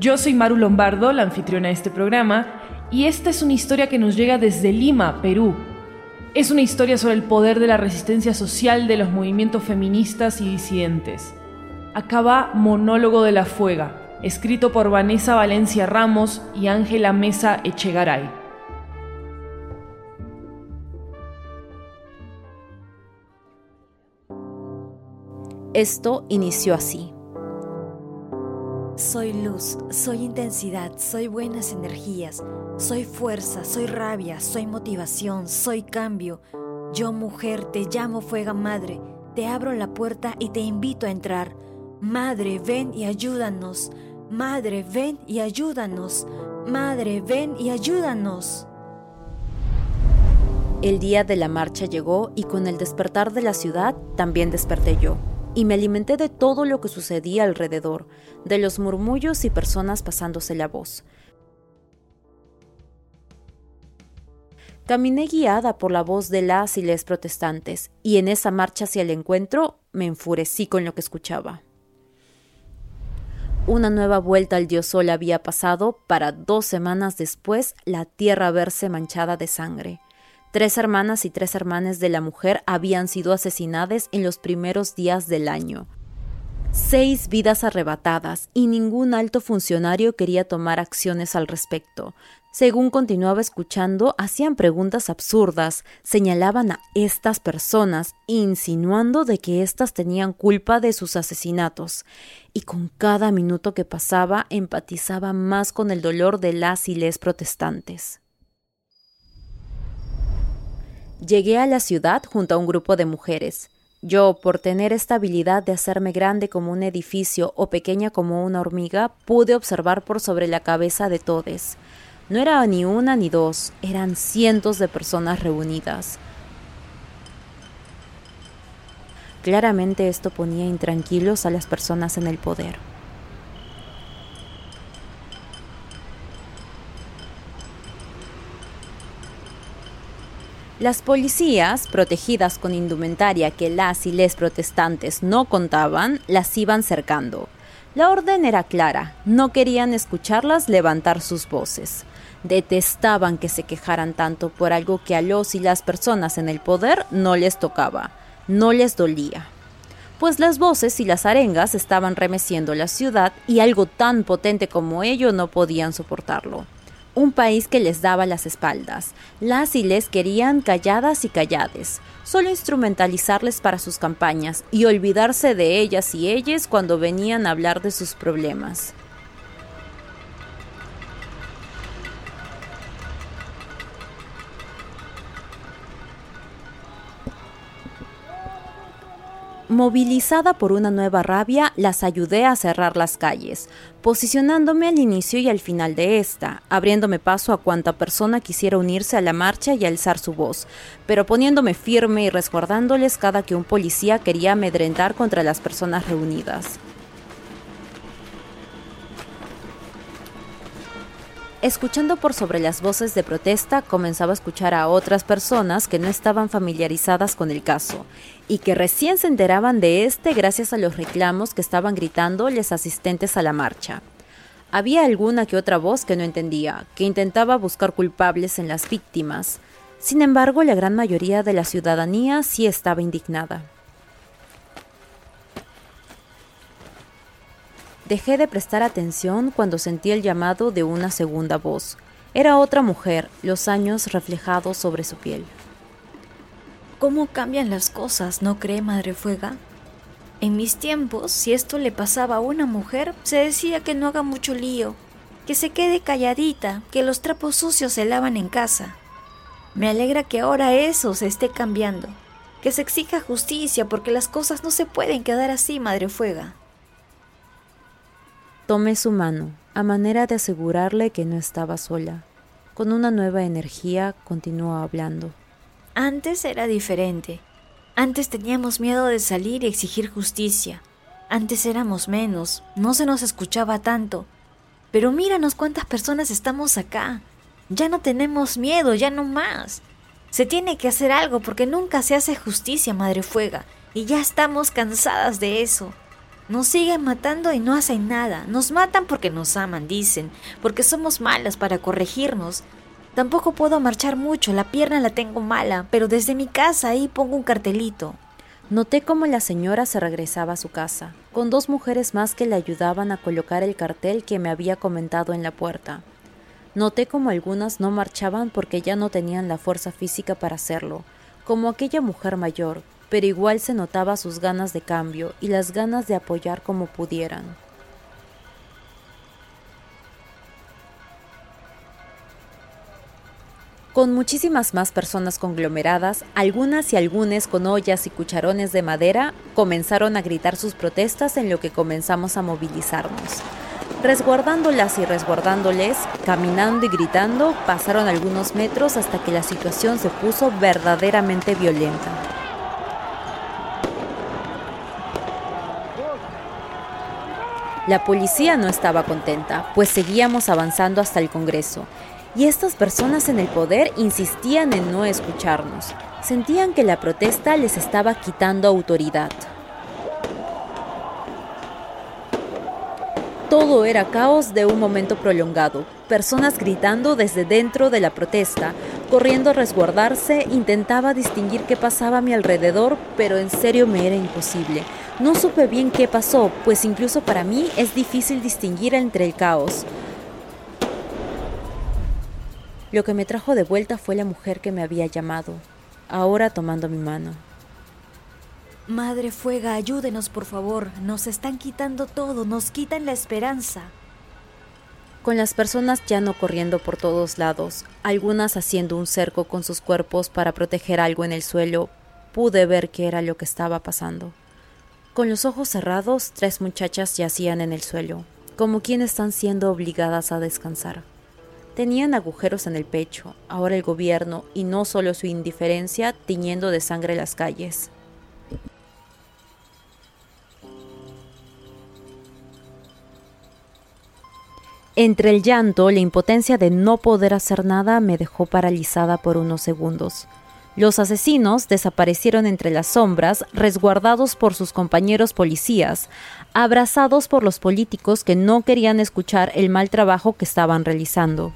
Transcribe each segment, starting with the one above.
yo soy Maru Lombardo, la anfitriona de este programa, y esta es una historia que nos llega desde Lima, Perú. Es una historia sobre el poder de la resistencia social de los movimientos feministas y disidentes. Acaba Monólogo de la Fuega, escrito por Vanessa Valencia Ramos y Ángela Mesa Echegaray. Esto inició así. Soy luz, soy intensidad, soy buenas energías, soy fuerza, soy rabia, soy motivación, soy cambio. Yo mujer te llamo fuega madre, te abro la puerta y te invito a entrar. Madre, ven y ayúdanos. Madre, ven y ayúdanos. Madre, ven y ayúdanos. El día de la marcha llegó y con el despertar de la ciudad también desperté yo y me alimenté de todo lo que sucedía alrededor, de los murmullos y personas pasándose la voz. Caminé guiada por la voz de las y les protestantes, y en esa marcha hacia el encuentro me enfurecí con lo que escuchaba. Una nueva vuelta al dios sol había pasado para dos semanas después la tierra verse manchada de sangre. Tres hermanas y tres hermanas de la mujer habían sido asesinadas en los primeros días del año. Seis vidas arrebatadas y ningún alto funcionario quería tomar acciones al respecto. Según continuaba escuchando, hacían preguntas absurdas, señalaban a estas personas, insinuando de que éstas tenían culpa de sus asesinatos, y con cada minuto que pasaba empatizaba más con el dolor de las y les protestantes. Llegué a la ciudad junto a un grupo de mujeres. Yo, por tener esta habilidad de hacerme grande como un edificio o pequeña como una hormiga, pude observar por sobre la cabeza de todes. No era ni una ni dos, eran cientos de personas reunidas. Claramente esto ponía intranquilos a las personas en el poder. Las policías, protegidas con indumentaria que las y les protestantes no contaban, las iban cercando. La orden era clara, no querían escucharlas levantar sus voces. Detestaban que se quejaran tanto por algo que a los y las personas en el poder no les tocaba, no les dolía. Pues las voces y las arengas estaban remeciendo la ciudad y algo tan potente como ello no podían soportarlo un país que les daba las espaldas. Las y les querían calladas y callades, solo instrumentalizarles para sus campañas y olvidarse de ellas y ellas cuando venían a hablar de sus problemas. Movilizada por una nueva rabia, las ayudé a cerrar las calles, posicionándome al inicio y al final de esta, abriéndome paso a cuanta persona quisiera unirse a la marcha y alzar su voz, pero poniéndome firme y resguardándoles cada que un policía quería amedrentar contra las personas reunidas. Escuchando por sobre las voces de protesta, comenzaba a escuchar a otras personas que no estaban familiarizadas con el caso y que recién se enteraban de este gracias a los reclamos que estaban gritando los asistentes a la marcha. Había alguna que otra voz que no entendía, que intentaba buscar culpables en las víctimas. Sin embargo, la gran mayoría de la ciudadanía sí estaba indignada. Dejé de prestar atención cuando sentí el llamado de una segunda voz. Era otra mujer, los años reflejados sobre su piel. ¿Cómo cambian las cosas, no cree Madre Fuega? En mis tiempos, si esto le pasaba a una mujer, se decía que no haga mucho lío, que se quede calladita, que los trapos sucios se lavan en casa. Me alegra que ahora eso se esté cambiando, que se exija justicia porque las cosas no se pueden quedar así, Madre Fuega. Tomé su mano, a manera de asegurarle que no estaba sola. Con una nueva energía continuó hablando. Antes era diferente. Antes teníamos miedo de salir y exigir justicia. Antes éramos menos, no se nos escuchaba tanto. Pero míranos cuántas personas estamos acá. Ya no tenemos miedo, ya no más. Se tiene que hacer algo porque nunca se hace justicia, Madre Fuega, y ya estamos cansadas de eso. Nos siguen matando y no hacen nada. Nos matan porque nos aman, dicen, porque somos malas para corregirnos. Tampoco puedo marchar mucho, la pierna la tengo mala, pero desde mi casa ahí pongo un cartelito. Noté cómo la señora se regresaba a su casa, con dos mujeres más que le ayudaban a colocar el cartel que me había comentado en la puerta. Noté como algunas no marchaban porque ya no tenían la fuerza física para hacerlo, como aquella mujer mayor, pero igual se notaba sus ganas de cambio y las ganas de apoyar como pudieran. Con muchísimas más personas conglomeradas, algunas y algunos con ollas y cucharones de madera, comenzaron a gritar sus protestas en lo que comenzamos a movilizarnos. Resguardándolas y resguardándoles, caminando y gritando, pasaron algunos metros hasta que la situación se puso verdaderamente violenta. La policía no estaba contenta, pues seguíamos avanzando hasta el Congreso, y estas personas en el poder insistían en no escucharnos. Sentían que la protesta les estaba quitando autoridad. Todo era caos de un momento prolongado, personas gritando desde dentro de la protesta, corriendo a resguardarse, intentaba distinguir qué pasaba a mi alrededor, pero en serio me era imposible. No supe bien qué pasó, pues incluso para mí es difícil distinguir entre el caos. Lo que me trajo de vuelta fue la mujer que me había llamado, ahora tomando mi mano. Madre Fuega, ayúdenos por favor, nos están quitando todo, nos quitan la esperanza. Con las personas ya no corriendo por todos lados, algunas haciendo un cerco con sus cuerpos para proteger algo en el suelo, pude ver qué era lo que estaba pasando. Con los ojos cerrados, tres muchachas yacían en el suelo, como quienes están siendo obligadas a descansar. Tenían agujeros en el pecho, ahora el gobierno, y no solo su indiferencia, tiñendo de sangre las calles. Entre el llanto, la impotencia de no poder hacer nada me dejó paralizada por unos segundos. Los asesinos desaparecieron entre las sombras, resguardados por sus compañeros policías, abrazados por los políticos que no querían escuchar el mal trabajo que estaban realizando.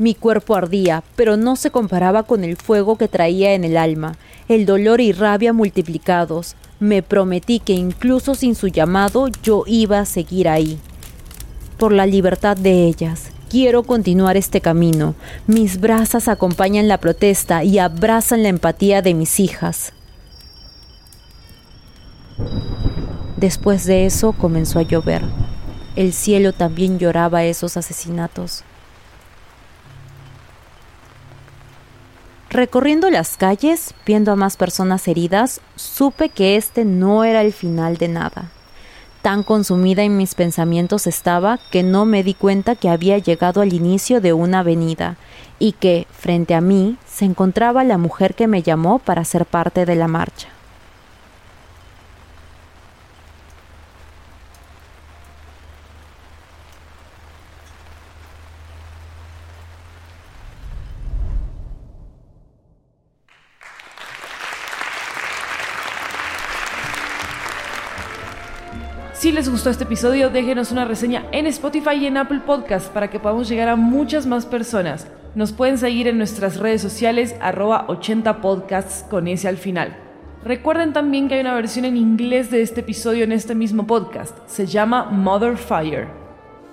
Mi cuerpo ardía, pero no se comparaba con el fuego que traía en el alma, el dolor y rabia multiplicados. Me prometí que incluso sin su llamado yo iba a seguir ahí, por la libertad de ellas, Quiero continuar este camino. Mis brasas acompañan la protesta y abrazan la empatía de mis hijas. Después de eso comenzó a llover. El cielo también lloraba esos asesinatos. Recorriendo las calles, viendo a más personas heridas, supe que este no era el final de nada. Tan consumida en mis pensamientos estaba que no me di cuenta que había llegado al inicio de una avenida y que, frente a mí, se encontraba la mujer que me llamó para ser parte de la marcha. Si les gustó este episodio, déjenos una reseña en Spotify y en Apple Podcast para que podamos llegar a muchas más personas. Nos pueden seguir en nuestras redes sociales arroba 80podcasts con ese al final. Recuerden también que hay una versión en inglés de este episodio en este mismo podcast. Se llama Mother Fire.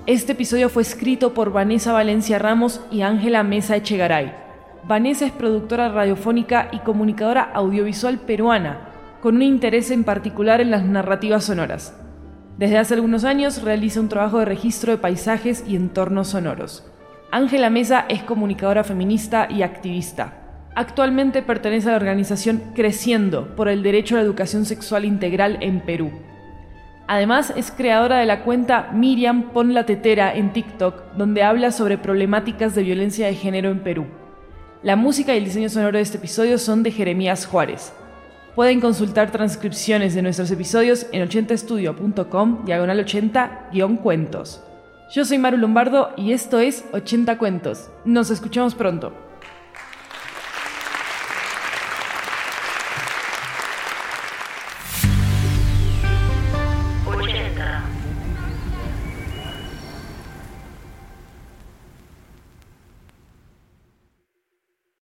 Este episodio fue escrito por Vanessa Valencia Ramos y Ángela Mesa Echegaray. Vanessa es productora radiofónica y comunicadora audiovisual peruana, con un interés en particular en las narrativas sonoras. Desde hace algunos años realiza un trabajo de registro de paisajes y entornos sonoros. Ángela Mesa es comunicadora feminista y activista. Actualmente pertenece a la organización Creciendo por el Derecho a la Educación Sexual Integral en Perú. Además, es creadora de la cuenta Miriam Pon la Tetera en TikTok, donde habla sobre problemáticas de violencia de género en Perú. La música y el diseño sonoro de este episodio son de Jeremías Juárez. Pueden consultar transcripciones de nuestros episodios en 80estudio.com, diagonal 80-cuentos. Yo soy Maru Lombardo y esto es 80 Cuentos. Nos escuchamos pronto.